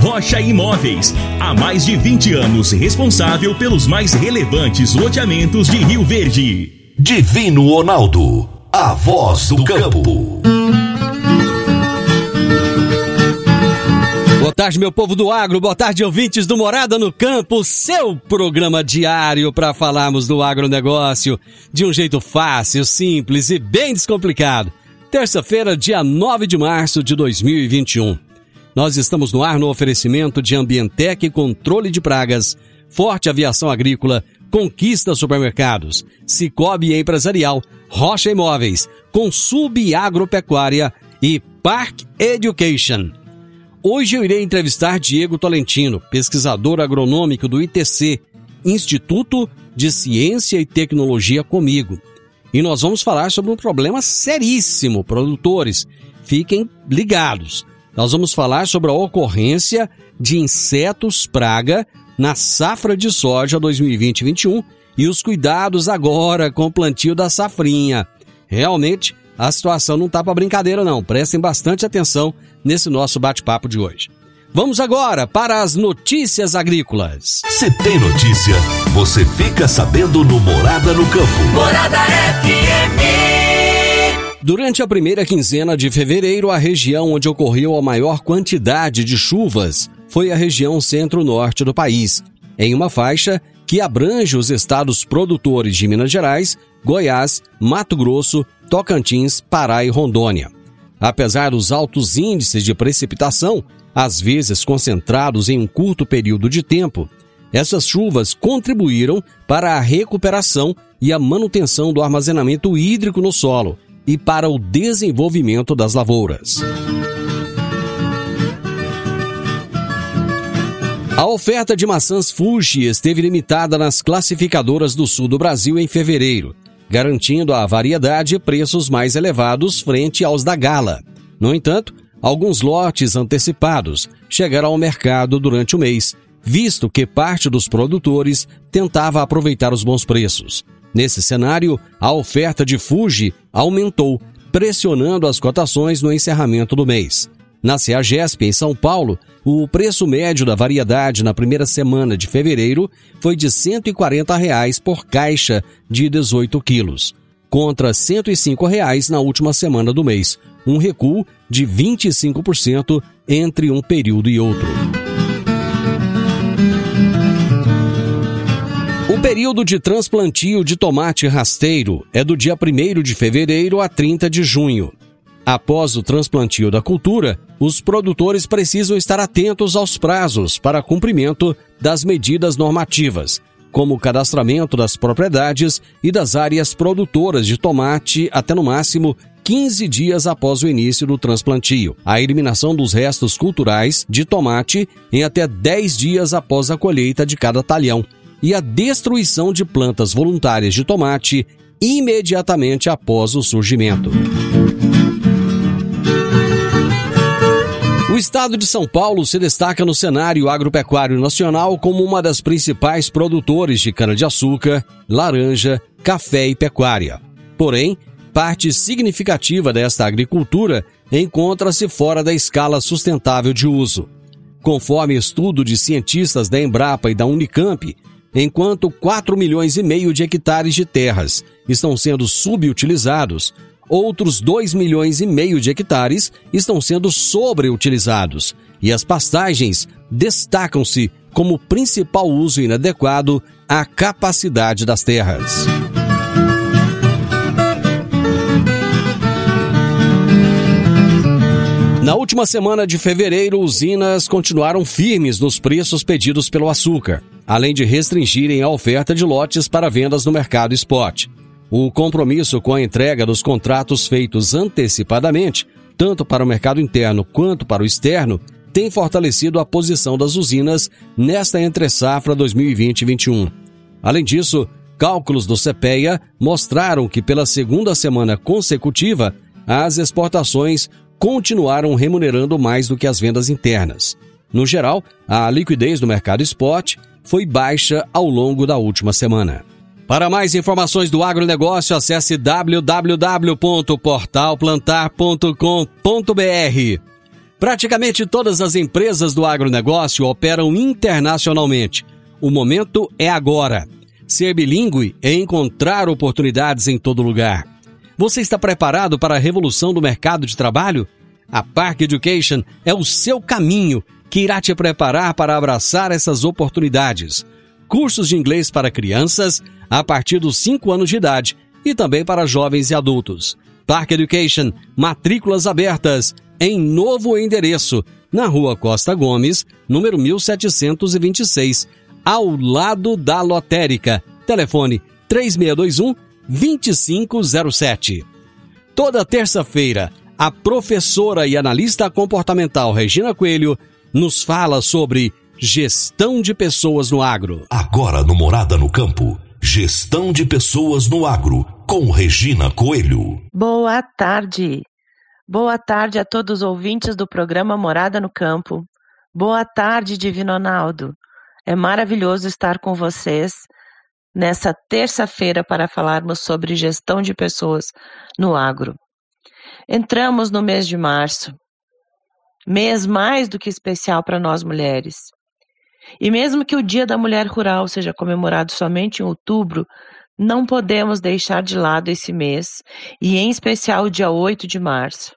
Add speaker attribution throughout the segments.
Speaker 1: Rocha Imóveis. Há mais de 20 anos responsável pelos mais relevantes loteamentos de Rio Verde.
Speaker 2: Divino Ronaldo. A voz do campo.
Speaker 3: Boa tarde, meu povo do agro. Boa tarde, ouvintes do Morada no Campo. Seu programa diário para falarmos do agronegócio de um jeito fácil, simples e bem descomplicado. Terça-feira, dia 9 de março de 2021. Nós estamos no ar no oferecimento de Ambientec Controle de Pragas, Forte Aviação Agrícola, Conquista Supermercados, Cicobi Empresarial, Rocha Imóveis, Consub Agropecuária e Park Education. Hoje eu irei entrevistar Diego Tolentino, pesquisador agronômico do ITC, Instituto de Ciência e Tecnologia comigo. E nós vamos falar sobre um problema seríssimo, produtores. Fiquem ligados. Nós vamos falar sobre a ocorrência de insetos praga na safra de soja 2020-21 e os cuidados agora com o plantio da safrinha. Realmente, a situação não está para brincadeira não. Prestem bastante atenção nesse nosso bate-papo de hoje. Vamos agora para as notícias agrícolas.
Speaker 2: Se tem notícia, você fica sabendo no Morada no Campo.
Speaker 4: Morada FM.
Speaker 3: Durante a primeira quinzena de fevereiro, a região onde ocorreu a maior quantidade de chuvas foi a região centro-norte do país, em uma faixa que abrange os estados produtores de Minas Gerais, Goiás, Mato Grosso, Tocantins, Pará e Rondônia. Apesar dos altos índices de precipitação, às vezes concentrados em um curto período de tempo, essas chuvas contribuíram para a recuperação e a manutenção do armazenamento hídrico no solo e para o desenvolvimento das lavouras. A oferta de maçãs Fuji esteve limitada nas classificadoras do sul do Brasil em fevereiro, garantindo à variedade preços mais elevados frente aos da Gala. No entanto, alguns lotes antecipados chegaram ao mercado durante o mês, visto que parte dos produtores tentava aproveitar os bons preços. Nesse cenário, a oferta de Fuji aumentou, pressionando as cotações no encerramento do mês. Na CEAGESP, em São Paulo, o preço médio da variedade na primeira semana de fevereiro foi de 140 reais por caixa de 18 quilos, contra 105 reais na última semana do mês, um recuo de 25% entre um período e outro. Período de transplantio de tomate rasteiro é do dia 1 de fevereiro a 30 de junho. Após o transplantio da cultura, os produtores precisam estar atentos aos prazos para cumprimento das medidas normativas, como o cadastramento das propriedades e das áreas produtoras de tomate até no máximo 15 dias após o início do transplantio, a eliminação dos restos culturais de tomate em até 10 dias após a colheita de cada talhão e a destruição de plantas voluntárias de tomate imediatamente após o surgimento. O estado de São Paulo se destaca no cenário agropecuário nacional como uma das principais produtores de cana-de-açúcar, laranja, café e pecuária. Porém, parte significativa desta agricultura encontra-se fora da escala sustentável de uso. Conforme estudo de cientistas da Embrapa e da Unicamp, enquanto 4 milhões e meio de hectares de terras estão sendo subutilizados, outros 2 milhões e meio de hectares estão sendo sobreutilizados e as pastagens destacam-se como principal uso inadequado à capacidade das terras. Na última semana de fevereiro, usinas continuaram firmes nos preços pedidos pelo açúcar, além de restringirem a oferta de lotes para vendas no mercado spot. O compromisso com a entrega dos contratos feitos antecipadamente, tanto para o mercado interno quanto para o externo, tem fortalecido a posição das usinas nesta entre-safra 2020-21. Além disso, cálculos do CPEA mostraram que pela segunda semana consecutiva, as exportações continuaram remunerando mais do que as vendas internas. No geral, a liquidez do mercado spot foi baixa ao longo da última semana. Para mais informações do agronegócio, acesse www.portalplantar.com.br. Praticamente todas as empresas do agronegócio operam internacionalmente. O momento é agora. Ser bilíngue é encontrar oportunidades em todo lugar. Você está preparado para a revolução do mercado de trabalho? A Park Education é o seu caminho que irá te preparar para abraçar essas oportunidades. Cursos de inglês para crianças a partir dos 5 anos de idade e também para jovens e adultos. Park Education, matrículas abertas em novo endereço, na Rua Costa Gomes, número 1726, ao lado da lotérica. Telefone 3621 2507. Toda terça-feira, a professora e analista comportamental Regina Coelho nos fala sobre gestão de pessoas no agro.
Speaker 2: Agora no Morada no Campo, gestão de pessoas no agro, com Regina Coelho.
Speaker 5: Boa tarde. Boa tarde a todos os ouvintes do programa Morada no Campo. Boa tarde, Divino Ronaldo. É maravilhoso estar com vocês nessa terça-feira para falarmos sobre gestão de pessoas no agro. Entramos no mês de março, mês mais do que especial para nós mulheres. E mesmo que o Dia da Mulher Rural seja comemorado somente em outubro, não podemos deixar de lado esse mês, e em especial o dia 8 de março,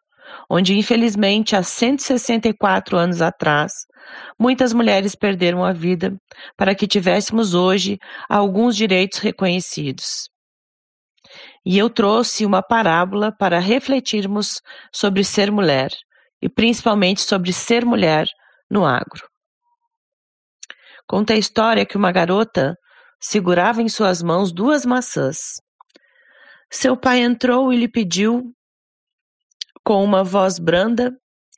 Speaker 5: onde infelizmente há 164 anos atrás, muitas mulheres perderam a vida para que tivéssemos hoje alguns direitos reconhecidos. E eu trouxe uma parábola para refletirmos sobre ser mulher, e principalmente sobre ser mulher no agro. Conta a história que uma garota segurava em suas mãos duas maçãs. Seu pai entrou e lhe pediu, com uma voz branda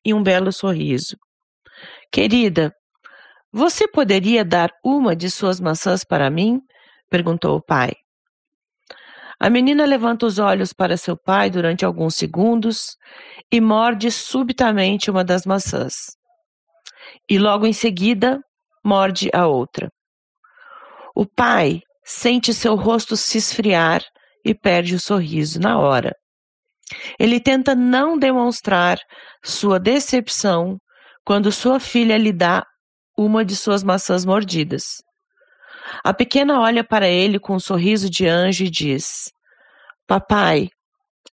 Speaker 5: e um belo sorriso: Querida, você poderia dar uma de suas maçãs para mim? perguntou o pai. A menina levanta os olhos para seu pai durante alguns segundos e morde subitamente uma das maçãs. E logo em seguida, morde a outra. O pai sente seu rosto se esfriar e perde o sorriso na hora. Ele tenta não demonstrar sua decepção quando sua filha lhe dá uma de suas maçãs mordidas. A pequena olha para ele com um sorriso de anjo e diz: Papai,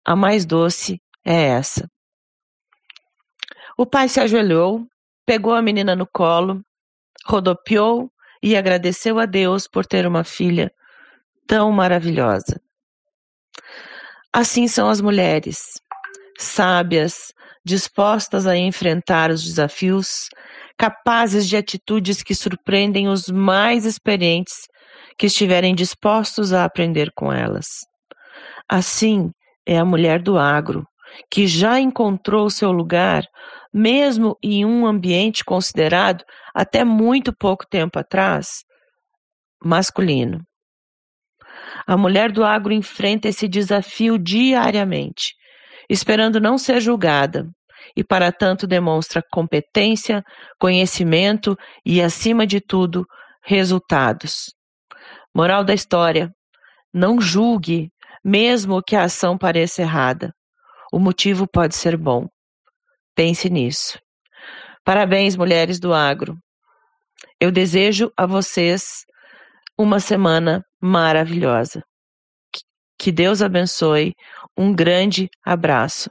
Speaker 5: a mais doce é essa. O pai se ajoelhou, pegou a menina no colo, rodopiou e agradeceu a Deus por ter uma filha tão maravilhosa. Assim são as mulheres, sábias, dispostas a enfrentar os desafios capazes de atitudes que surpreendem os mais experientes que estiverem dispostos a aprender com elas. Assim é a mulher do agro, que já encontrou seu lugar, mesmo em um ambiente considerado até muito pouco tempo atrás masculino. A mulher do agro enfrenta esse desafio diariamente, esperando não ser julgada, e para tanto demonstra competência, conhecimento e, acima de tudo, resultados. Moral da história: não julgue, mesmo que a ação pareça errada. O motivo pode ser bom. Pense nisso. Parabéns, mulheres do agro. Eu desejo a vocês uma semana maravilhosa. Que Deus abençoe. Um grande abraço.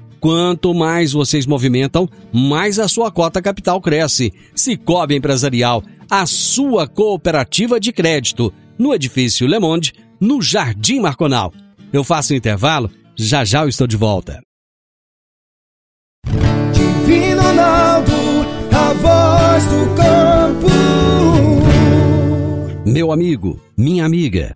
Speaker 3: Quanto mais vocês movimentam, mais a sua cota capital cresce. Cicobi Empresarial, a sua cooperativa de crédito. no edifício Le Monde, no Jardim Marconal. Eu faço um intervalo, já já eu estou de volta.
Speaker 6: Divino Ronaldo, a voz do campo.
Speaker 3: Meu amigo, minha amiga,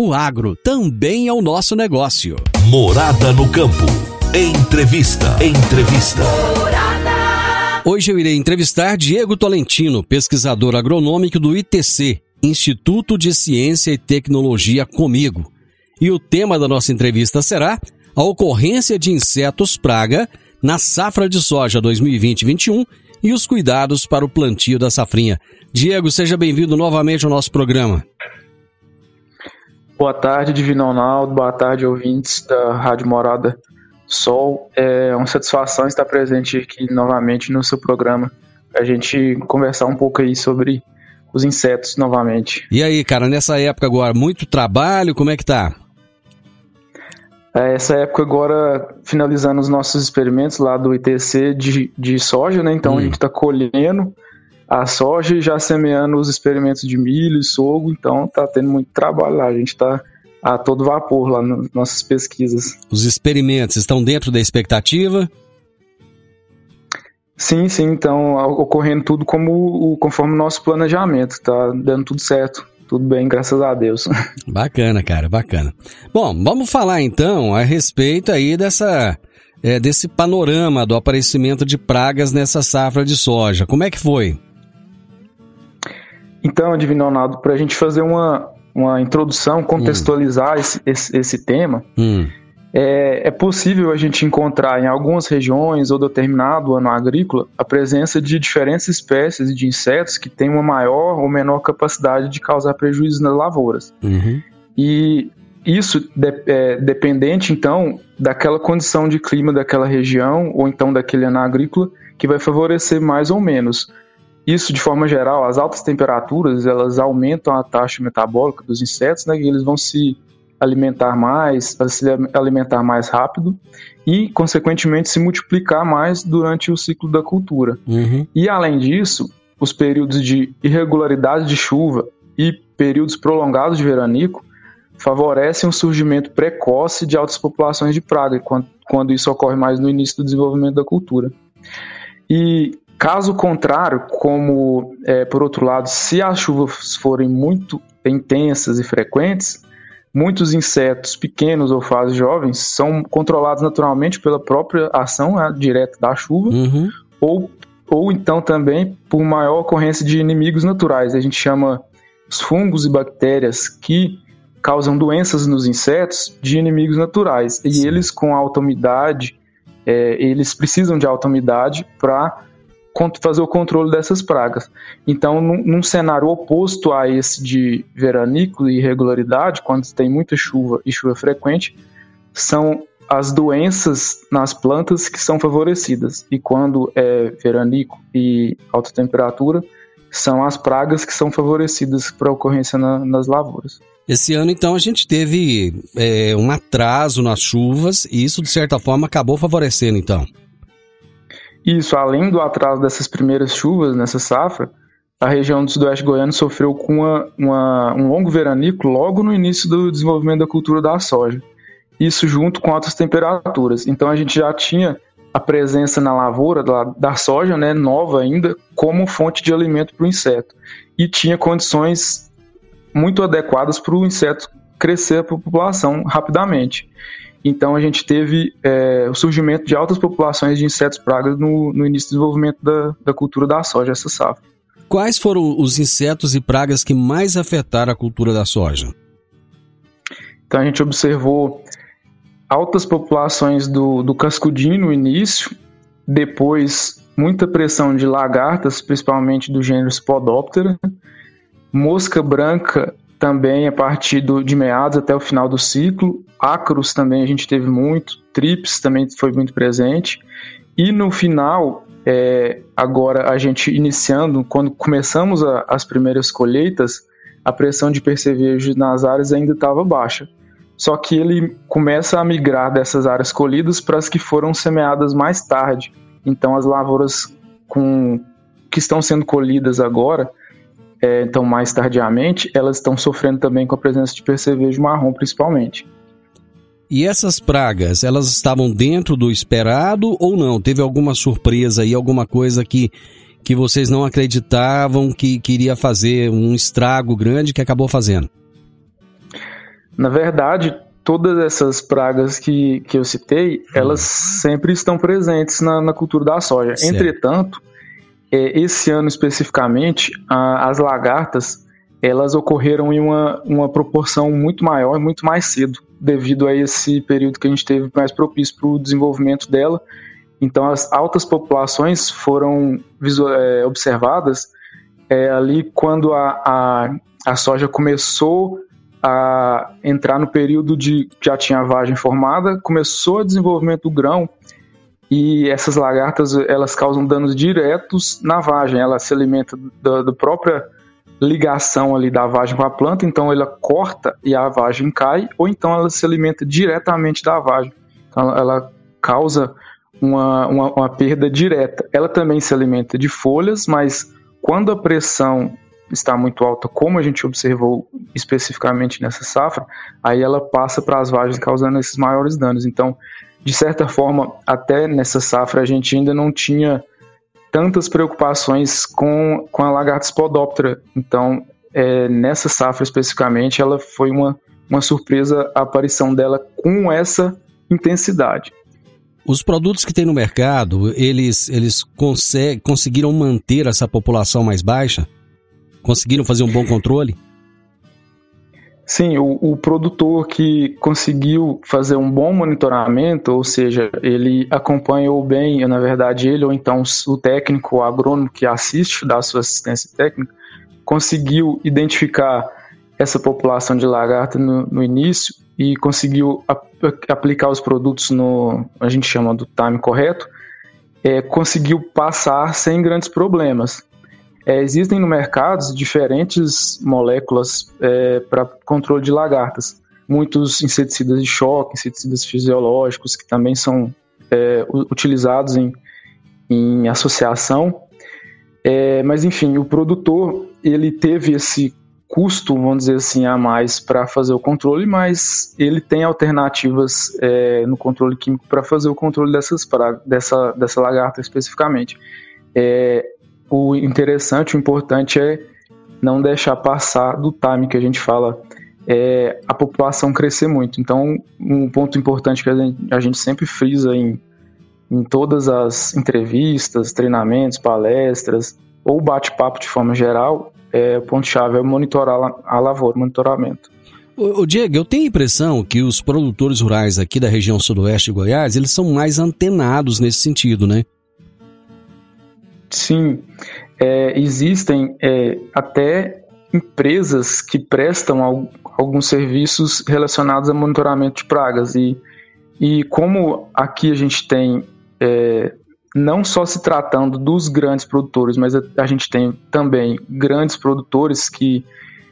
Speaker 3: O agro também é o nosso negócio.
Speaker 2: Morada no campo. Entrevista. Entrevista.
Speaker 3: Hoje eu irei entrevistar Diego Tolentino, pesquisador agronômico do ITC, Instituto de Ciência e Tecnologia Comigo. E o tema da nossa entrevista será a ocorrência de insetos praga na safra de soja 2020-21 e os cuidados para o plantio da safrinha. Diego, seja bem-vindo novamente ao nosso programa.
Speaker 7: Boa tarde, Divino Ronaldo. Boa tarde, ouvintes da Rádio Morada Sol. É uma satisfação estar presente aqui novamente no seu programa, para a gente conversar um pouco aí sobre os insetos novamente.
Speaker 3: E aí, cara, nessa época agora, muito trabalho, como é que tá?
Speaker 7: É, essa época agora, finalizando os nossos experimentos lá do ITC de, de soja, né? Então hum. a gente está colhendo a soja e já semeando os experimentos de milho e sorgo, então tá tendo muito trabalho lá. A gente está a todo vapor lá nas nossas pesquisas.
Speaker 3: Os experimentos estão dentro da expectativa?
Speaker 7: Sim, sim, então ocorrendo tudo como conforme o nosso planejamento, tá dando tudo certo. Tudo bem, graças a Deus.
Speaker 3: Bacana, cara, bacana. Bom, vamos falar então a respeito aí dessa é, desse panorama do aparecimento de pragas nessa safra de soja. Como é que foi?
Speaker 7: Então, Divino Ronaldo, para a gente fazer uma, uma introdução, contextualizar hum. esse, esse, esse, tema, hum. é, é possível a gente encontrar em algumas regiões ou determinado ano agrícola a presença de diferentes espécies de insetos que têm uma maior ou menor capacidade de causar prejuízos nas lavouras. Uhum. E isso de, é dependente, então, daquela condição de clima daquela região ou então daquele ano agrícola que vai favorecer mais ou menos. Isso, de forma geral, as altas temperaturas, elas aumentam a taxa metabólica dos insetos, né, e eles vão se alimentar mais, se alimentar mais rápido e, consequentemente, se multiplicar mais durante o ciclo da cultura. Uhum. E, além disso, os períodos de irregularidade de chuva e períodos prolongados de veranico favorecem o surgimento precoce de altas populações de praga, quando, quando isso ocorre mais no início do desenvolvimento da cultura. E Caso contrário, como é, por outro lado, se as chuvas forem muito intensas e frequentes, muitos insetos pequenos ou fases jovens são controlados naturalmente pela própria ação né, direta da chuva uhum. ou, ou então também por maior ocorrência de inimigos naturais. A gente chama os fungos e bactérias que causam doenças nos insetos de inimigos naturais. E Sim. eles, com alta umidade, é, eles precisam de alta umidade para fazer o controle dessas pragas. Então, num, num, cenário oposto a esse de veranico e irregularidade, quando tem muita chuva e chuva frequente, são as doenças nas plantas que são favorecidas. E quando é veranico e alta temperatura, são as pragas que são favorecidas para ocorrência na, nas lavouras.
Speaker 3: Esse ano, então, a gente teve é, um atraso nas chuvas e isso, de certa forma, acabou favorecendo, então.
Speaker 7: Isso, além do atraso dessas primeiras chuvas nessa safra, a região do sudoeste goiano sofreu com uma, uma, um longo veranico logo no início do desenvolvimento da cultura da soja. Isso junto com altas temperaturas. Então a gente já tinha a presença na lavoura da, da soja, né, nova ainda, como fonte de alimento para o inseto. E tinha condições muito adequadas para o inseto crescer a população rapidamente. Então a gente teve é, o surgimento de altas populações de insetos pragas no, no início do desenvolvimento da, da cultura da soja, essa safra.
Speaker 3: Quais foram os insetos e pragas que mais afetaram a cultura da soja?
Speaker 7: Então a gente observou altas populações do, do cascudinho no início, depois muita pressão de lagartas, principalmente do gênero Spodoptera, mosca branca também a partir do, de meados até o final do ciclo. Acros também a gente teve muito, trips também foi muito presente. E no final, é, agora a gente iniciando, quando começamos a, as primeiras colheitas, a pressão de percevejo nas áreas ainda estava baixa. Só que ele começa a migrar dessas áreas colhidas para as que foram semeadas mais tarde. Então as lavouras com, que estão sendo colhidas agora, é, então mais tardiamente, elas estão sofrendo também com a presença de percevejo marrom, principalmente.
Speaker 3: E essas pragas, elas estavam dentro do esperado ou não? Teve alguma surpresa aí, alguma coisa que, que vocês não acreditavam que queria fazer um estrago grande que acabou fazendo?
Speaker 7: Na verdade, todas essas pragas que, que eu citei, elas hum. sempre estão presentes na, na cultura da soja. Certo. Entretanto, esse ano especificamente, as lagartas elas ocorreram em uma, uma proporção muito maior e muito mais cedo, devido a esse período que a gente teve mais propício para o desenvolvimento dela. Então, as altas populações foram é, observadas é, ali quando a, a, a soja começou a entrar no período de já tinha a vagem formada, começou o desenvolvimento do grão e essas lagartas elas causam danos diretos na vagem. Ela se alimenta da, da própria ligação ali da vagem com a planta, então ela corta e a vagem cai, ou então ela se alimenta diretamente da vagem. Então ela causa uma, uma, uma perda direta. Ela também se alimenta de folhas, mas quando a pressão está muito alta, como a gente observou especificamente nessa safra, aí ela passa para as vagens causando esses maiores danos. Então, de certa forma, até nessa safra a gente ainda não tinha tantas preocupações com, com a lagarta spodoptera. Então, é, nessa safra especificamente, ela foi uma, uma surpresa a aparição dela com essa intensidade.
Speaker 3: Os produtos que tem no mercado, eles, eles conseguiram manter essa população mais baixa? Conseguiram fazer um bom controle?
Speaker 7: Sim, o, o, produtor que conseguiu fazer um bom monitoramento, ou seja, ele acompanhou bem, na verdade, ele ou então o técnico, o agrônomo que assiste, dá sua assistência técnica, conseguiu identificar essa população de lagarta no, no início e conseguiu ap aplicar os produtos no, a gente chama do time correto, é, conseguiu passar sem grandes problemas. É, existem no mercado diferentes moléculas é, para controle de lagartas. Muitos inseticidas de choque, inseticidas fisiológicos, que também são é, utilizados em, em associação. É, mas, enfim, o produtor ele teve esse custo, vamos dizer assim, a mais para fazer o controle, mas ele tem alternativas é, no controle químico para fazer o controle dessas dessa, dessa lagarta especificamente. É, o interessante, o importante é não deixar passar do time que a gente fala é a população crescer muito. Então, um ponto importante que a gente, a gente sempre frisa em, em todas as entrevistas, treinamentos, palestras ou bate-papo de forma geral, é, o ponto-chave é monitorar a lavoura, monitoramento.
Speaker 3: O Diego, eu tenho a impressão que os produtores rurais aqui da região sudoeste de Goiás, eles são mais antenados nesse sentido, né?
Speaker 7: Sim, é, existem é, até empresas que prestam al alguns serviços relacionados a monitoramento de pragas. E, e como aqui a gente tem é, não só se tratando dos grandes produtores, mas a, a gente tem também grandes produtores que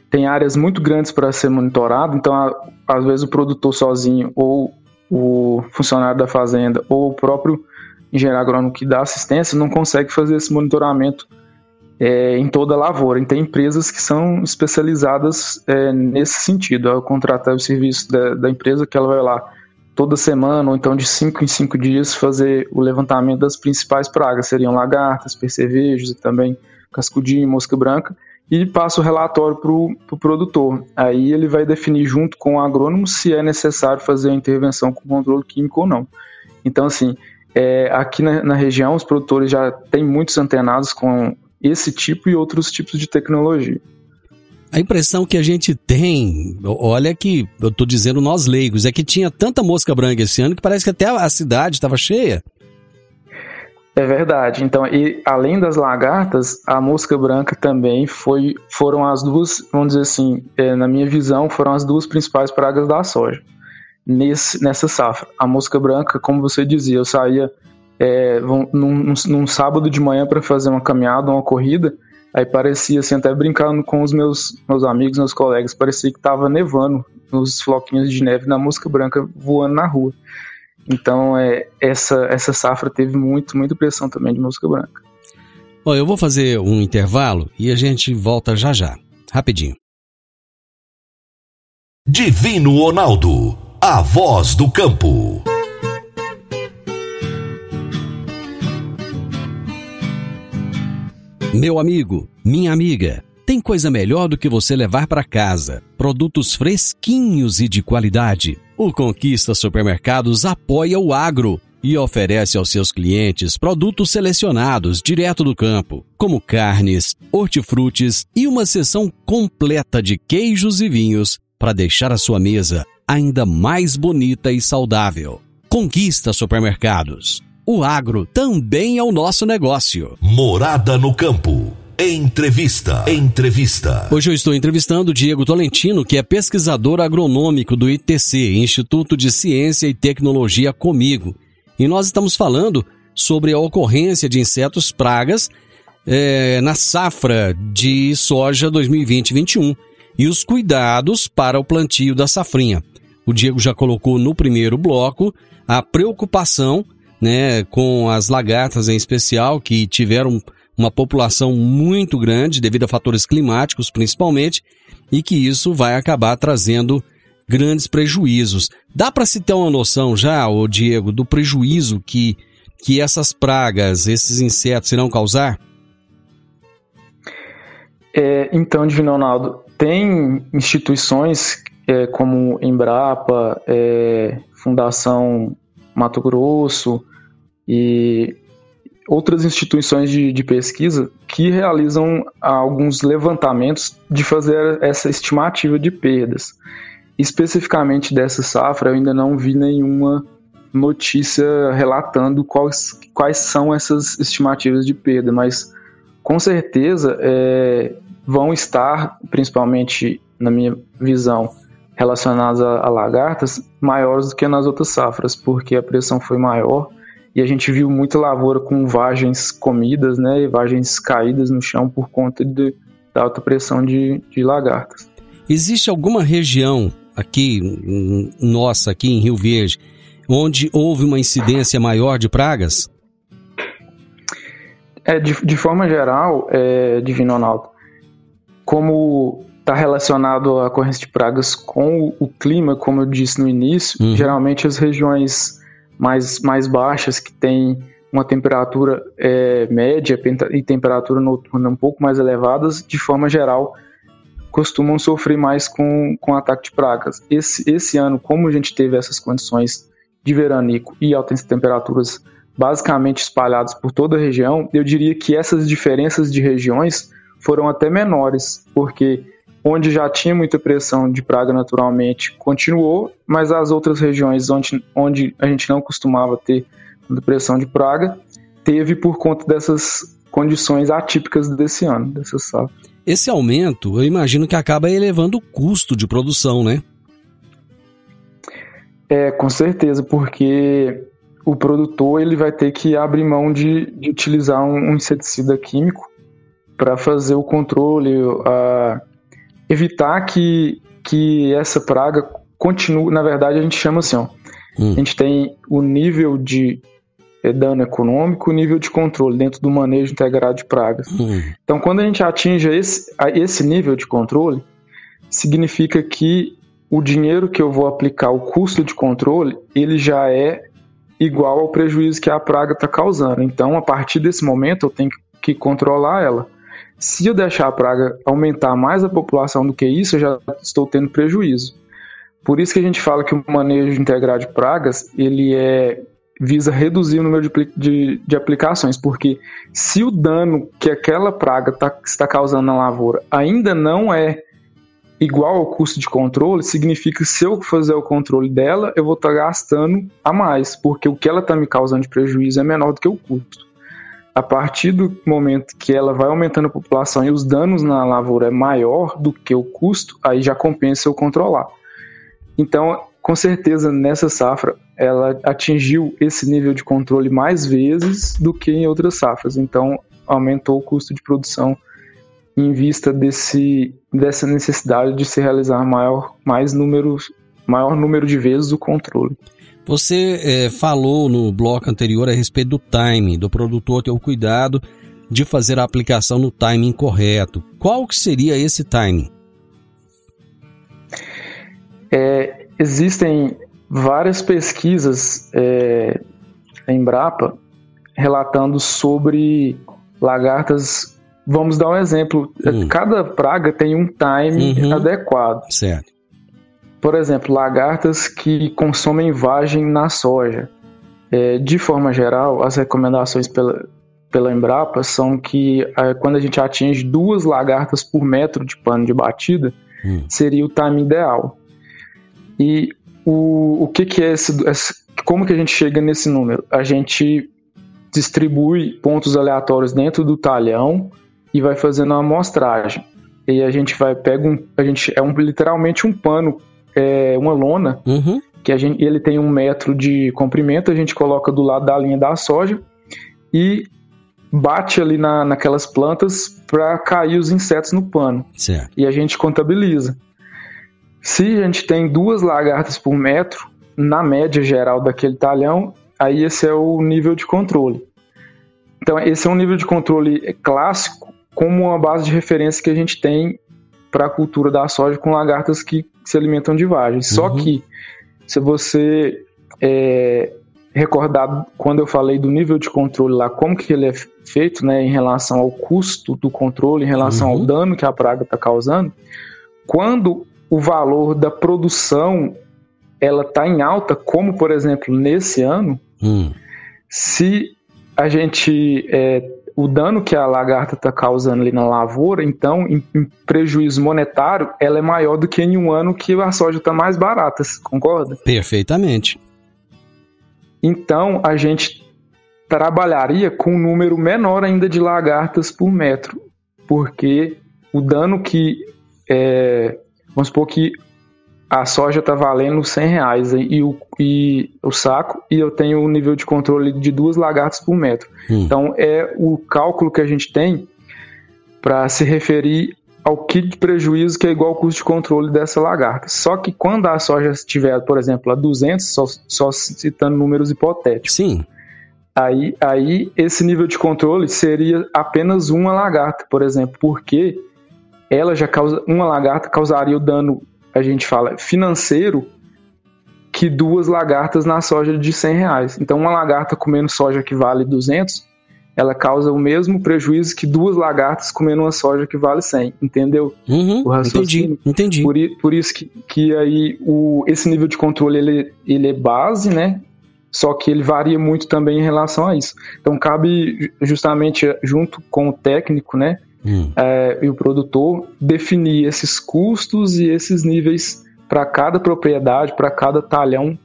Speaker 7: têm áreas muito grandes para ser monitorado, então a, às vezes o produtor sozinho ou o funcionário da fazenda ou o próprio engenheiro agrônomo que dá assistência não consegue fazer esse monitoramento é, em toda a lavoura. Então, tem empresas que são especializadas é, nesse sentido, ao contratar o serviço da, da, empresa que ela vai lá toda semana ou então de cinco em cinco dias fazer o levantamento das principais pragas, seriam lagartas, percevejos e também cascudinho e mosca branca, e passa o relatório para o pro produtor. Aí ele vai definir junto com o agrônomo se é necessário fazer a intervenção com controle químico ou não. Então, assim, é, aqui na, na, região, os produtores já têm muitos antenados com esse tipo e outros tipos de tecnologia.
Speaker 3: A impressão que a gente tem, olha que eu estou dizendo nós leigos, é que tinha tanta mosca branca esse ano que parece que até a cidade estava cheia.
Speaker 7: É verdade. Então, e além das lagartas, a mosca branca também foi, foram as duas, vamos dizer assim, é, na minha visão, foram as duas principais pragas da soja nesse, nessa safra. A mosca branca, como você dizia, eu saía é, num, num, num, sábado de manhã para fazer uma caminhada, uma corrida, aí parecia assim, até brincando com os meus, meus amigos, meus colegas, parecia que estava nevando nos floquinhos de neve na mosca branca voando na rua. Então, é, essa, essa safra teve muito, muita pressão também de mosca branca.
Speaker 3: Bom, eu vou fazer um intervalo e a gente volta já já, rapidinho.
Speaker 2: Divino Ronaldo, a voz do campo.
Speaker 3: Meu amigo, minha amiga, tem coisa melhor do que você levar para casa produtos fresquinhos e de qualidade. O Conquista Supermercados apoia o agro e oferece aos seus clientes produtos selecionados direto do campo, como carnes, hortifrutis e uma seção completa de queijos e vinhos para deixar a sua mesa ainda mais bonita e saudável. Conquista Supermercados. O agro também é o nosso negócio.
Speaker 2: Morada no campo. Entrevista. Entrevista.
Speaker 3: Hoje eu estou entrevistando o Diego Tolentino, que é pesquisador agronômico do ITC, Instituto de Ciência e Tecnologia Comigo. E nós estamos falando sobre a ocorrência de insetos pragas é, na safra de soja 2020-21 e os cuidados para o plantio da safrinha. O Diego já colocou no primeiro bloco a preocupação né, com as lagartas em especial, que tiveram uma população muito grande devido a fatores climáticos principalmente, e que isso vai acabar trazendo grandes prejuízos. Dá para se ter uma noção já, ô Diego, do prejuízo que, que essas pragas, esses insetos irão causar?
Speaker 7: É, então, Divino Ronaldo, tem instituições é, como Embrapa, é, Fundação Mato Grosso e outras instituições de, de, pesquisa que realizam alguns levantamentos de fazer essa estimativa de perdas. Especificamente dessa safra, eu ainda não vi nenhuma notícia relatando quais, quais são essas estimativas de perda, mas com certeza é, vão estar, principalmente na minha visão, relacionadas a, a lagartas maiores do que nas outras safras, porque a pressão foi maior e a gente viu muita lavoura com vagens comidas, né, e vagens caídas no chão por conta de, da alta pressão de, de lagartas.
Speaker 3: Existe alguma região aqui, nossa, aqui em Rio Verde, onde houve uma incidência maior de pragas?
Speaker 7: É, de, de forma geral, é, Divino Ronaldo, como está relacionado à ocorrência de pragas com o, o, clima, como eu disse no início, uhum. geralmente as regiões mais, mais baixas, que têm uma temperatura é, média e temperatura noturna um pouco mais elevadas, de forma geral, costumam sofrer mais com, com ataque de pragas. Esse, esse ano, como a gente teve essas condições de veranico e altas temperaturas basicamente espalhadas por toda a região, eu diria que essas diferenças de regiões foram até menores, porque onde já tinha muita pressão de praga naturalmente, continuou, mas as outras regiões onde, onde a gente não costumava ter pressão de praga, teve por conta dessas condições atípicas desse ano, dessa safra.
Speaker 3: Esse aumento, eu imagino que acaba elevando o custo de produção, né?
Speaker 7: É, com certeza, porque o produtor ele vai ter que abrir mão de, de utilizar um, um inseticida químico para fazer o controle, a, evitar que, que essa praga continue. Na verdade, a gente chama assim: ó, hum. a gente tem o nível de é, dano econômico, o nível de controle dentro do manejo integrado de pragas. Hum. Então, quando a gente atinge esse, esse nível de controle, significa que o dinheiro que eu vou aplicar, o custo de controle, ele já é igual ao prejuízo que a praga está causando. Então, a partir desse momento, eu tenho que controlar ela. Se eu deixar a praga aumentar mais a população do que isso, eu já estou tendo prejuízo. Por isso que a gente fala que o manejo integrado de pragas ele é visa reduzir o número de, de, de aplicações, porque se o dano que aquela praga tá, está causando na lavoura ainda não é igual ao custo de controle, significa que se eu fazer o controle dela, eu vou estar tá gastando a mais, porque o que ela está me causando de prejuízo é menor do que o custo. A partir do momento que ela vai aumentando a população e os danos na lavoura é maior do que o custo, aí já compensa eu controlar. Então, com certeza, nessa safra, ela atingiu esse nível de controle mais vezes do que em outras safras. Então, aumentou o custo de produção em vista desse, dessa necessidade de se realizar maior, mais números, maior número de vezes o controle.
Speaker 3: Você é, falou no bloco anterior a respeito do timing, do produtor ter o cuidado de fazer a aplicação no timing correto. Qual que seria esse timing?
Speaker 7: É, existem várias pesquisas é, em Embrapa relatando sobre lagartas. Vamos dar um exemplo. Hum. Cada praga tem um timing uhum. adequado.
Speaker 3: Certo
Speaker 7: por exemplo, lagartas que consomem vagem na soja. É, de forma geral, as recomendações pela, pela Embrapa são que é, quando a gente atinge duas lagartas por metro de pano de batida, hum. seria o time ideal. E o, o que, que é esse, Como que a gente chega nesse número? A gente distribui pontos aleatórios dentro do talhão e vai fazendo uma amostragem. E a gente vai pega um, a gente é um literalmente um pano é, uma lona, uhum. que a gente, ele tem um metro de comprimento, a gente coloca do lado da linha da soja e bate ali na, naquelas plantas para cair os insetos no pano.
Speaker 3: Certo.
Speaker 7: E a gente contabiliza. Se a gente tem duas lagartas por metro, na média geral daquele talhão, aí esse é o nível de controle. Então, esse é um nível de controle clássico, como uma base de referência que a gente tem para a cultura da soja com lagartas que se alimentam de vagem. Uhum. Só que, se você é, recordar quando eu falei do nível de controle lá, como que ele é feito, né, em relação ao custo do controle, em relação uhum. ao dano que a praga está causando, quando o valor da produção ela está em alta, como por exemplo nesse ano, uhum. se a gente é, o dano que a lagarta está causando ali na lavoura, então, em, em, prejuízo monetário, ela é maior do que em um ano que a soja está mais barata, concorda?
Speaker 3: Perfeitamente.
Speaker 7: Então, a gente trabalharia com um número menor ainda de lagartas por metro, porque o dano que. É, vamos supor que a soja está valendo 100 reais e o, e o saco e eu tenho um nível de controle de duas lagartas por metro. Hum. Então é o cálculo que a gente tem para se referir ao kit de prejuízo que é igual ao custo de controle dessa lagarta. Só que quando a soja estiver, por exemplo, a 200, só, só citando números hipotéticos.
Speaker 3: Sim.
Speaker 7: Aí, aí esse nível de controle seria apenas uma lagarta, por exemplo, porque ela já causa uma lagarta causaria o dano a gente fala financeiro que duas lagartas na soja de 100 reais. Então, uma lagarta comendo soja que vale 200, ela causa o mesmo prejuízo que duas lagartas comendo uma soja que vale 100, entendeu?
Speaker 3: Uhum, o raciocínio. Entendi, entendi.
Speaker 7: Por, por isso que, que aí o, esse nível de controle ele, ele é base, né? Só que ele varia muito também em relação a isso. Então, cabe justamente junto com o técnico, né? Hum. é, e o produtor definir esses custos e esses níveis para cada propriedade, para cada talhão,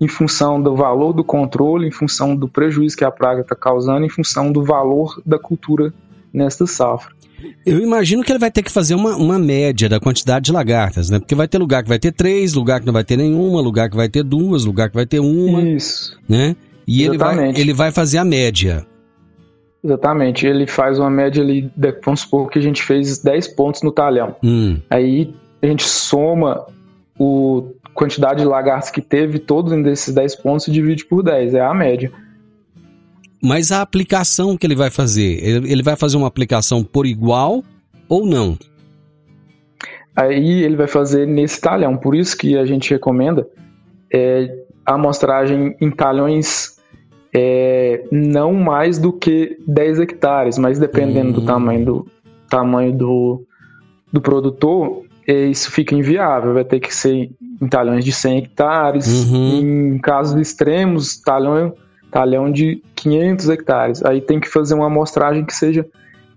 Speaker 7: em função do valor do controle, em função do prejuízo que a praga está causando, em função do valor da cultura nesta safra.
Speaker 3: Eu imagino que ele vai ter que fazer uma, uma média da quantidade de lagartas, né? Porque vai ter lugar que vai ter três, lugar que não vai ter nenhuma, lugar que vai ter duas, lugar que vai ter uma.
Speaker 7: Isso.
Speaker 3: Né? E ele vai, ele vai fazer a média.
Speaker 7: Exatamente, ele faz uma média ali, vamos supor que a gente fez 10 pontos no talhão.
Speaker 3: Hum.
Speaker 7: Aí a gente soma o quantidade de lagartos que teve todos desses 10 pontos e divide por 10, é a média.
Speaker 3: Mas a aplicação que ele vai fazer, ele vai fazer uma aplicação por igual ou não?
Speaker 7: Aí ele vai fazer nesse talhão, por isso que a gente recomenda é, a amostragem em talhões é, não mais do que 10 hectares, mas dependendo uhum. do tamanho do tamanho do, do produtor, é, isso fica inviável, vai ter que ser em talhões de 100 hectares, uhum. em casos extremos, talhão, talhão de 500 hectares. Aí tem que fazer uma amostragem que seja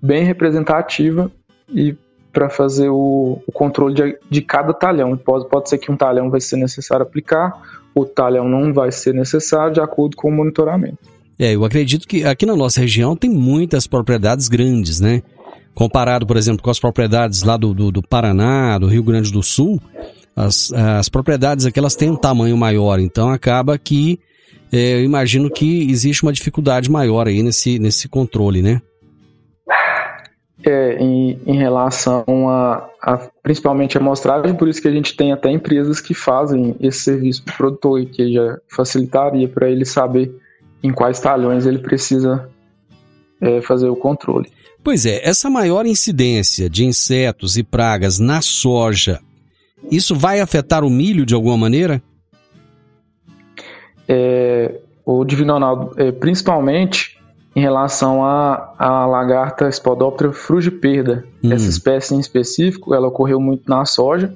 Speaker 7: bem representativa e para fazer o, o controle de, de, cada talhão. Pode, pode ser que um talhão vai ser necessário aplicar, o talhão não vai ser necessário de acordo com o monitoramento.
Speaker 3: É, eu acredito que aqui na nossa região tem muitas propriedades grandes, né? Comparado, por exemplo, com as propriedades lá do, do, do Paraná, do Rio Grande do Sul, as, as propriedades aqui elas têm um tamanho maior, então acaba que é, eu imagino que existe uma dificuldade maior aí nesse, nesse controle, né?
Speaker 7: É, em, em relação a, a, principalmente a amostragem, por isso que a gente tem até empresas que fazem esse serviço para o produtor e que já facilitaria para ele saber em quais talhões ele precisa é, fazer o controle.
Speaker 3: Pois é, essa maior incidência de insetos e pragas na soja, isso vai afetar o milho de alguma maneira?
Speaker 7: É, o Divino Ronaldo, é, principalmente em relação à, à lagarta Spodoptera frugiperda. Hum. Essa espécie em específico, ela ocorreu muito na soja,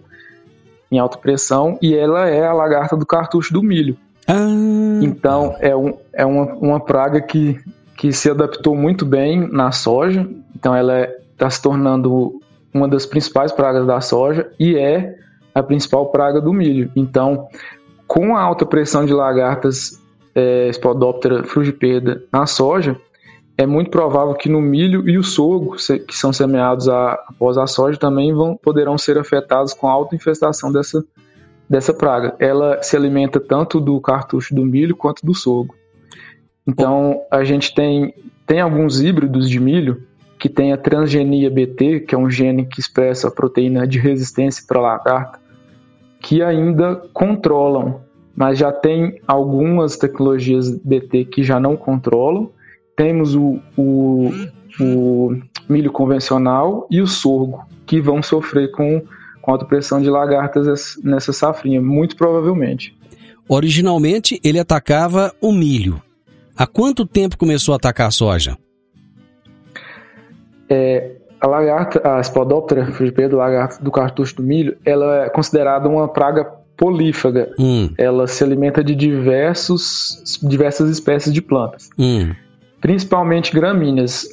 Speaker 7: em alta pressão, e ela é a lagarta do cartucho do milho. Ah. Então, é, um, é uma, uma praga que, que se adaptou muito bem na soja, então ela está é, se tornando uma das principais pragas da soja e é a principal praga do milho. Então, com a alta pressão de lagartas é, Spodoptera frugiperda na soja, é muito provável que no milho e o sorgo, que são semeados a, após a soja, também vão, poderão ser afetados com a alta infestação dessa, dessa praga. Ela se alimenta tanto do cartucho do milho quanto do sorgo. Então, a gente tem, tem alguns híbridos de milho que tem a transgenia BT, que é um gene que expressa a proteína de resistência para lagarta, que ainda controlam mas já tem algumas tecnologias BT que já não controlam. Temos o, o, o milho convencional e o sorgo, que vão sofrer com, com alta pressão de lagartas nessa safrinha, muito provavelmente.
Speaker 3: Originalmente ele atacava o milho. Há quanto tempo começou a atacar a soja?
Speaker 7: É, a lagarta, a Spodoptera frigipeda, lagarta do cartucho do milho, ela é considerada uma praga polífaga. Hum. Ela se alimenta de diversos, diversas espécies de plantas, hum. Principalmente gramíneas.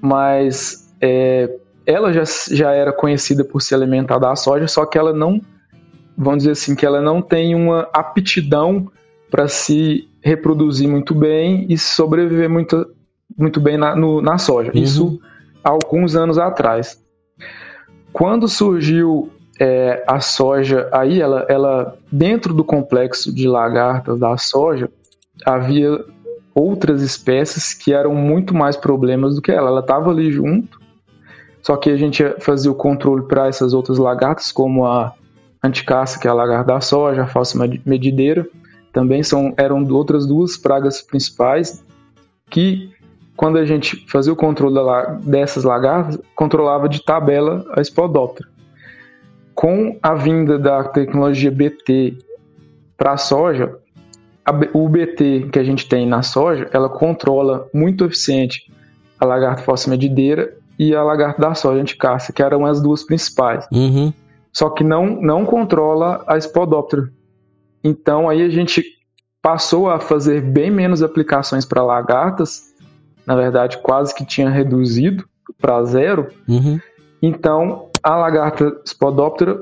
Speaker 7: Mas é, ela já, já era conhecida por se alimentar da soja, só que ela não, vamos dizer assim, que ela não tem uma aptidão para se reproduzir muito bem e sobreviver muito, muito bem na, no, na soja. Uhum. Isso há alguns anos atrás. Quando surgiu é, a soja, aí ela, ela, dentro do complexo de lagartas da soja, havia outras espécies que eram muito mais problemas do que ela. Ela estava ali junto, só que a gente fazia o controle para essas outras lagartas, como a anticaça, que é a lagarta da soja, a falsa medideira, também são, eram outras duas pragas principais que, quando a gente fazia o controle dessas lagartas, controlava de tabela a Spodoptera com a vinda da tecnologia BT para a soja, o BT que a gente tem na soja, ela controla muito eficiente a lagarta falsa medideira e a lagarta da soja anticaça, que eram as duas principais. Uhum. Só que não, não controla a Spodoptera. Então aí a gente passou a fazer bem menos aplicações para lagartas, na verdade quase que tinha reduzido para zero. Uhum. Então a lagarta Spodoptera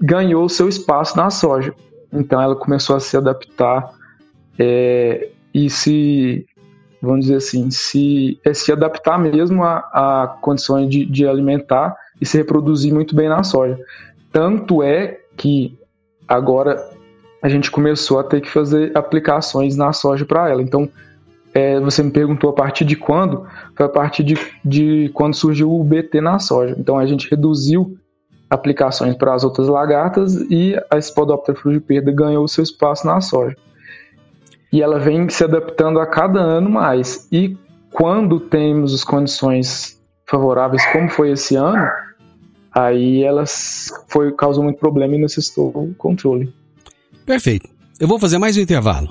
Speaker 7: ganhou seu espaço na soja. Então ela começou a se adaptar é, e se, vamos dizer assim, se, é, se adaptar mesmo a, a condições de, de alimentar e se reproduzir muito bem na soja. Tanto é que agora a gente começou a ter que fazer aplicações na soja para ela. Então, é, você me perguntou a partir de quando? Foi a partir de, de quando surgiu o BT na soja. Então a gente reduziu aplicações para as outras lagartas e a Spodoptera frugiperda ganhou seu espaço na soja. E ela vem se adaptando a cada ano mais. E quando temos as condições favoráveis, como foi esse ano, aí ela foi, causou muito problema e necessitou o controle.
Speaker 3: Perfeito. Eu vou fazer mais um intervalo.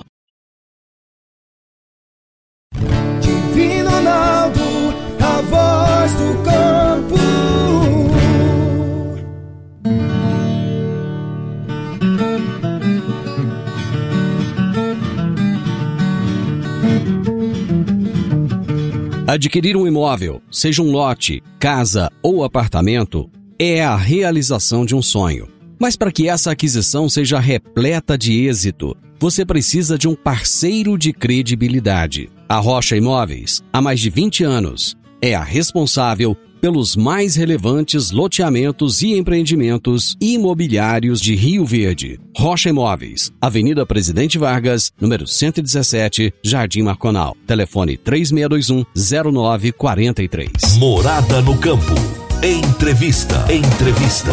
Speaker 3: Adquirir um imóvel, seja um lote, casa ou apartamento, é a realização de um sonho. Mas para que essa aquisição seja repleta de êxito, você precisa de um parceiro de credibilidade. A Rocha Imóveis, há mais de 20 anos, é a responsável pelos mais relevantes loteamentos e empreendimentos imobiliários de Rio Verde. Rocha Imóveis, Avenida Presidente Vargas, número 117, Jardim Marconal. Telefone 3621-0943.
Speaker 2: Morada no Campo. Entrevista. Entrevista.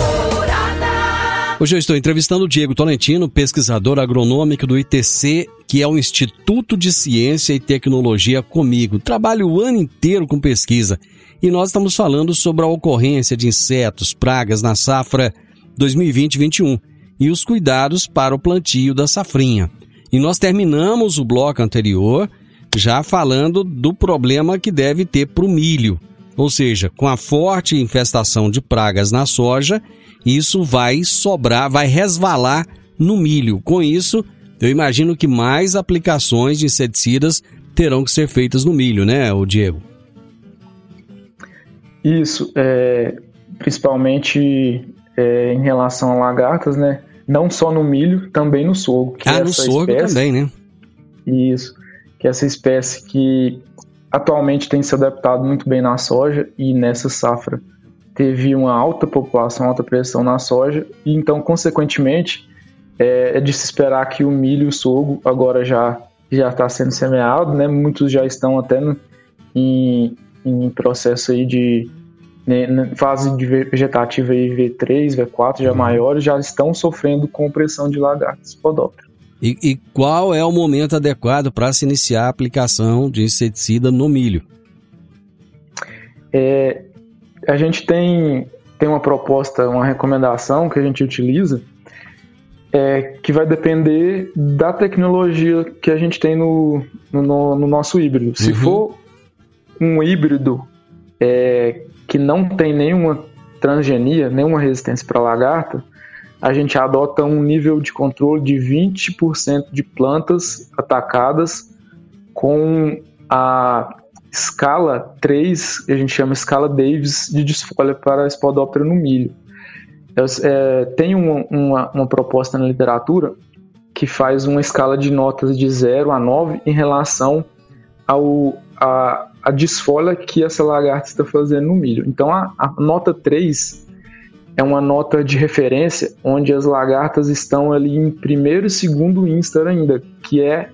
Speaker 3: Hoje eu estou entrevistando o Diego Tolentino, pesquisador agronômico do ITC, que é o Instituto de Ciência e Tecnologia Comigo. Trabalho o ano inteiro com pesquisa e nós estamos falando sobre a ocorrência de insetos, pragas na safra 2020-21 e os cuidados para o plantio da safrinha. E nós terminamos o bloco anterior já falando do problema que deve ter para o milho. Ou seja, com a forte infestação de pragas na soja, isso vai sobrar, vai resvalar no milho. Com isso, eu imagino que mais aplicações de inseticidas terão que ser feitas no milho, né, o Diego?
Speaker 7: Isso, é, principalmente é, em relação a lagartas, né? Não só no milho, também no sorgo.
Speaker 3: Ah, é no sorgo espécie, também, né?
Speaker 7: Isso, que é essa espécie que atualmente tem se adaptado muito bem na soja e nessa safra teve uma alta população, alta pressão na soja e então, consequentemente, é, é de se esperar que o milho e o sorgo agora já já está sendo semeado, né? Muitos já estão até no, em, em processo aí de né, fase de vegetativa aí V3, V4 já uhum. maiores já estão sofrendo com pressão de lagartos podópteros.
Speaker 3: E, e qual é o momento adequado para se iniciar a aplicação de inseticida no milho?
Speaker 7: É, a gente tem, tem uma proposta, uma recomendação que a gente utiliza, é, que vai depender da tecnologia que a gente tem no, no, no nosso híbrido. Se uhum. for um híbrido é, que não tem nenhuma transgenia, nenhuma resistência para lagarta, a gente adota um nível de controle de 20% de plantas atacadas com a escala 3, que a gente chama escala Davis de desfolha para espodóptera no milho. É, tem uma, uma, uma, proposta na literatura que faz uma escala de notas de 0 a 9 em relação ao, a, a desfolha que essa lagarta está fazendo no milho. Então a, a nota 3 é uma nota de referência onde as lagartas estão ali em primeiro e segundo instar ainda, que é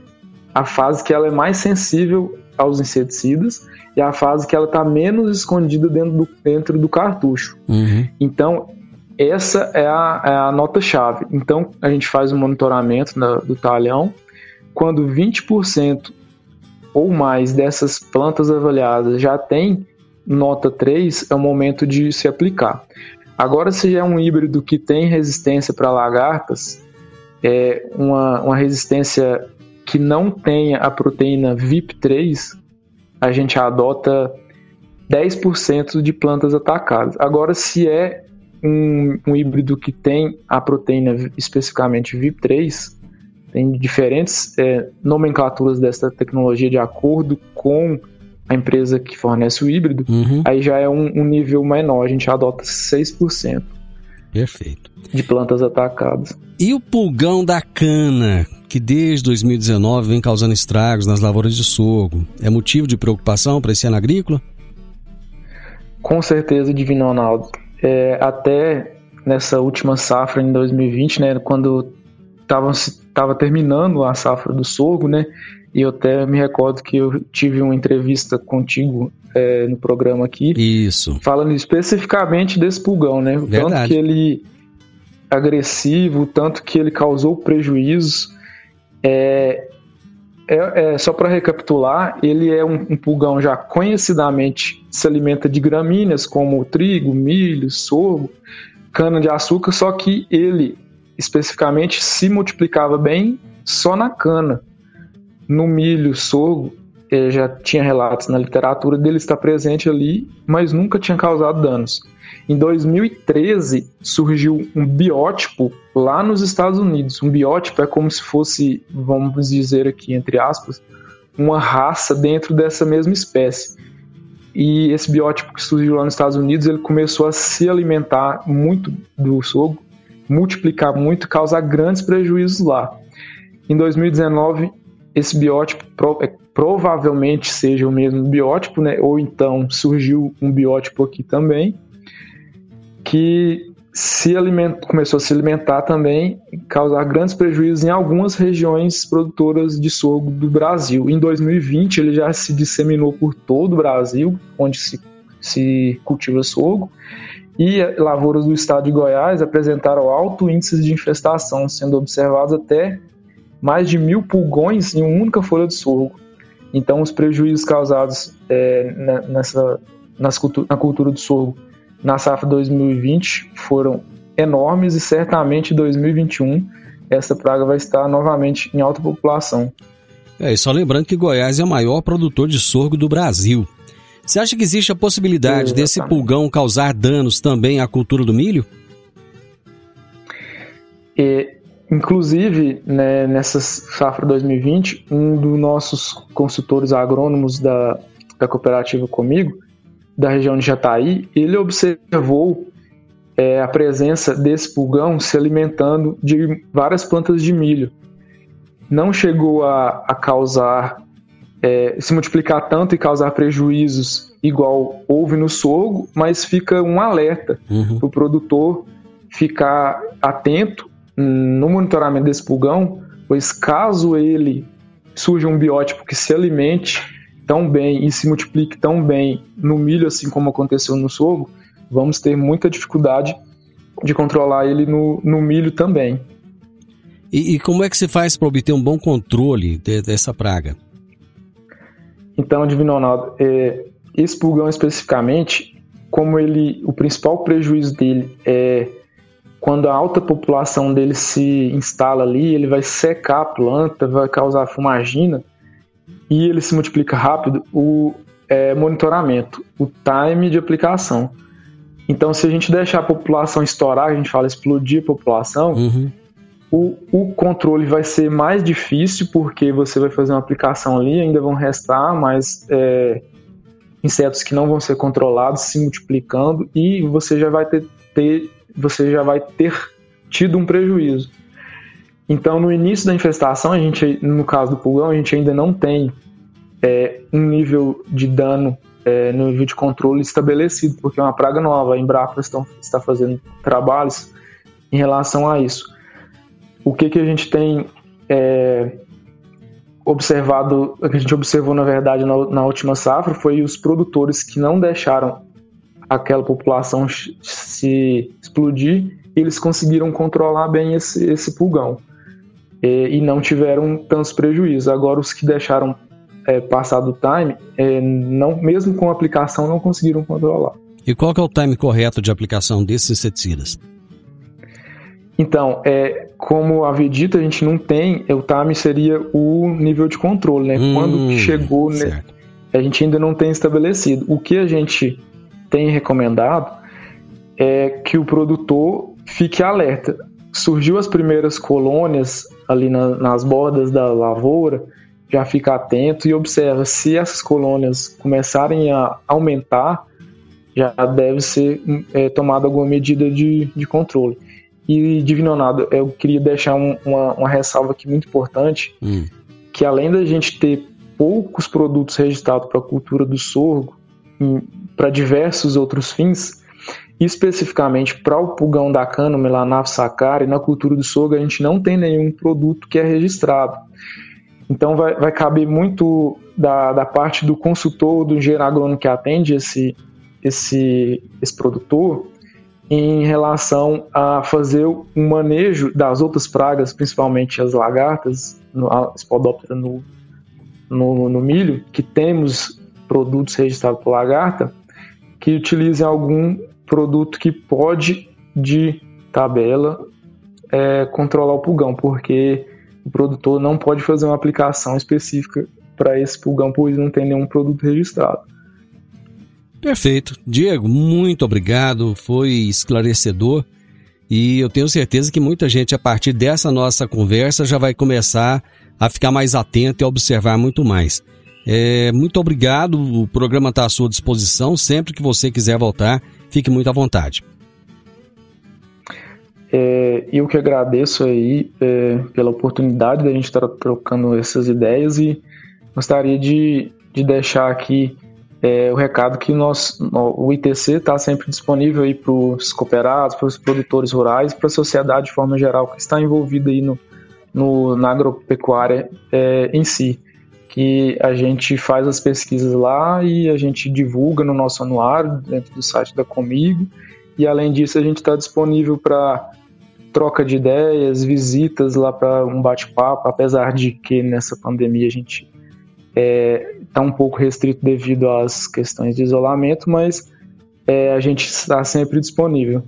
Speaker 7: a fase que ela é mais sensível aos inseticidas e a fase que ela está menos escondida dentro do, dentro do cartucho. Uhum. Então, essa é a, é a nota-chave. Então, a gente faz o um monitoramento na, do talhão. Quando 20% ou mais dessas plantas avaliadas já tem nota 3, é o momento de se aplicar. Agora, se é um híbrido que tem resistência para lagartas, é uma, uma resistência que não tenha a proteína VIP3, a gente adota 10% de plantas atacadas. Agora, se é um, um, híbrido que tem a proteína especificamente VIP3, tem diferentes é, nomenclaturas dessa tecnologia de acordo com a empresa que fornece o híbrido, uhum. aí já é um, um, nível menor, a gente adota 6%.
Speaker 3: Perfeito.
Speaker 7: De plantas atacadas.
Speaker 3: E o pulgão da cana, que desde 2019 vem causando estragos nas lavouras de sorgo, é motivo de preocupação para esse ano agrícola?
Speaker 7: Com certeza, Divino Ronaldo. É, até nessa última safra em 2020, né, quando estava terminando a safra do sorgo, né? E eu até me recordo que eu tive uma entrevista contigo é, no programa aqui.
Speaker 3: Isso.
Speaker 7: Falando especificamente desse pulgão, né? O Verdade. tanto que ele agressivo, o tanto que ele causou prejuízos. É, é, é só para recapitular, ele é um, um, pulgão já conhecidamente se alimenta de gramíneas como trigo, milho, sorgo, cana de açúcar, só que ele especificamente se multiplicava bem só na cana. No milho, sorgo, eh, já tinha relatos na literatura dele estar presente ali, mas nunca tinha causado danos. Em 2013 surgiu um biótipo lá nos Estados Unidos. Um biótipo é como se fosse, vamos dizer aqui entre aspas, uma raça dentro dessa mesma espécie. E esse biótipo que surgiu lá nos Estados Unidos, ele começou a se alimentar muito do sorgo multiplicar muito, causar grandes prejuízos lá. Em 2019, esse biótipo é, provavelmente seja o mesmo biótipo, né? Ou então surgiu um biótipo aqui também que se aliment... começou a se alimentar também e causar grandes prejuízos em algumas regiões produtoras de sorgo do Brasil. Em 2020 ele já se disseminou por todo o Brasil, onde se, se cultiva sorgo, e lavouras do estado de Goiás apresentaram alto índice de infestação, sendo observados até mais de mil pulgões em uma única folha de sorgo. Então, os prejuízos causados é, nessa, nas cultu na cultura do sorgo na safra 2020 foram enormes e certamente em 2021 essa praga vai estar novamente em alta população.
Speaker 3: É, e só lembrando que Goiás é o maior produtor de sorgo do Brasil. Você acha que existe a possibilidade Exatamente. desse pulgão causar danos também à cultura do milho?
Speaker 7: E, inclusive, né, nessa safra 2020, um dos nossos consultores agrônomos da, da cooperativa comigo, da região de Jataí, ele observou é, a presença desse pulgão se alimentando de várias plantas de milho. Não chegou a, a causar, é, se multiplicar tanto e causar prejuízos igual houve no sorgo, mas fica um alerta uhum. para o produtor ficar atento no monitoramento desse pulgão, pois caso ele surja um biótipo que se alimente tão bem e se multiplique tão bem no milho, assim como aconteceu no sorgo, vamos ter muita dificuldade de controlar ele no, no milho também.
Speaker 3: E, e como é que se faz para obter um bom controle de, dessa praga?
Speaker 7: Então, Divino Ronaldo, é, esse pulgão especificamente, como ele, o principal prejuízo dele é quando a alta população dele se instala ali, ele vai secar a planta, vai causar fumagina e ele se multiplica rápido, o é, monitoramento, o time de aplicação. Então, se a gente deixar a população estourar, a gente fala explodir a população, uhum. O, o controle vai ser mais difícil, porque você vai fazer uma aplicação ali, ainda vão restar mais é, insetos que não vão ser controlados se multiplicando e você já vai ter, ter você já vai ter tido um prejuízo. Então, no início da infestação, a gente, no caso do pulgão, a gente ainda não tem é, um nível de dano é, no nível de controle estabelecido, porque é uma praga nova. A Embrapa está fazendo trabalhos em relação a isso. O que, que a gente tem é, observado, o que a gente observou na verdade na, na, última safra foi os produtores que não deixaram aquela população se explodir, eles conseguiram controlar bem esse, esse pulgão e, e não tiveram tantos prejuízos. Agora os que deixaram é, passar do time, é, não, mesmo com aplicação, não conseguiram controlar.
Speaker 3: E qual é o time correto de aplicação desses inseticidas?
Speaker 7: Então, é, como havia dito, a gente não tem, o time seria o nível de controle, né? Hum, Quando chegou, né, a gente ainda não tem estabelecido. O que a gente tem recomendado é que o produtor fique alerta. Surgiu as primeiras colônias ali na, nas bordas da lavoura, já fica atento e observa se essas colônias começarem a aumentar, já deve ser é, tomada alguma medida de, de controle. E, Divino Nada, eu queria deixar um, uma, uma, ressalva aqui muito importante, hum. que além da gente ter poucos produtos registrados para a cultura do sorgo, para diversos outros fins, especificamente para o pulgão da cana, Melanaph sacari, na cultura do sorgo a gente não tem nenhum produto que é registrado. Então vai, vai caber muito da, da parte do consultor, do engenheiro agrônomo que atende esse, esse, esse produtor, em relação a fazer um manejo das outras pragas, principalmente as lagartas, a Spodoptera no, no, no, milho, que temos produtos registrados por lagarta, que utilizem algum produto que pode, de tabela, é, controlar o pulgão, porque o produtor não pode fazer uma aplicação específica para esse pulgão, pois não tem nenhum produto registrado.
Speaker 3: Perfeito. Diego, muito obrigado. Foi esclarecedor. E eu tenho certeza que muita gente, a partir dessa nossa conversa, já vai começar a ficar mais atento e observar muito mais. É, muito obrigado. O programa está à sua disposição. Sempre que você quiser voltar, fique muito à vontade.
Speaker 7: É, eu que agradeço aí é, pela oportunidade da gente estar trocando essas ideias e gostaria de, de deixar aqui é, o recado que nós, o ITC está sempre disponível para os cooperados, para os produtores rurais, para a sociedade de forma geral que está envolvida aí no, no, na agropecuária é, em si. Que a gente faz as pesquisas lá e a gente divulga no nosso anuário, dentro do site da Comigo. E além disso, a gente está disponível para troca de ideias, visitas lá para um bate-papo, apesar de que nessa pandemia a gente é, tá um pouco restrito devido às questões de isolamento, mas é, a gente está sempre disponível.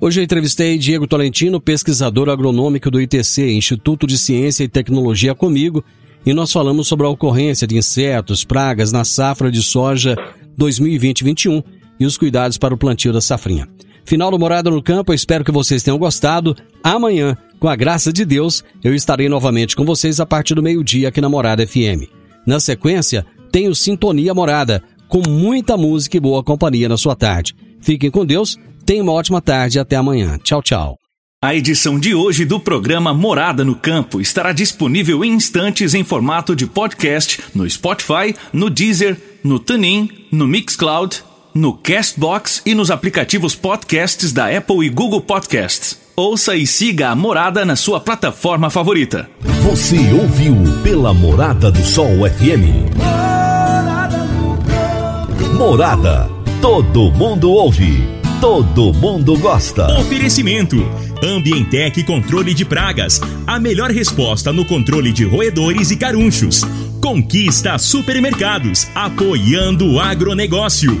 Speaker 3: Hoje eu entrevistei Diego Tolentino, pesquisador agronômico do ITC, Instituto de Ciência e Tecnologia comigo, e nós falamos sobre a ocorrência de insetos, pragas na safra de soja 2020-21 e os cuidados para o plantio da safrinha. Final do Morada no Campo, eu espero que vocês tenham gostado. Amanhã, com a graça de Deus, eu estarei novamente com vocês a partir do meio-dia aqui na Morada FM. Na sequência, tenho Sintonia Morada, com muita música e boa companhia na sua tarde. Fiquem com Deus, tenham uma ótima tarde e até amanhã. Tchau, tchau.
Speaker 1: A edição de hoje do programa Morada no Campo estará disponível em instantes em formato de podcast no Spotify, no Deezer, no TuneIn, no Mixcloud no Castbox e nos aplicativos podcasts da Apple e Google Podcasts. Ouça e siga a Morada na sua plataforma favorita.
Speaker 2: Você ouviu pela Morada do Sol FM. Morada. Todo mundo ouve. Todo mundo gosta.
Speaker 1: Oferecimento. Ambientec Controle de Pragas. A melhor resposta no controle de roedores e carunchos. Conquista Supermercados. Apoiando o agronegócio.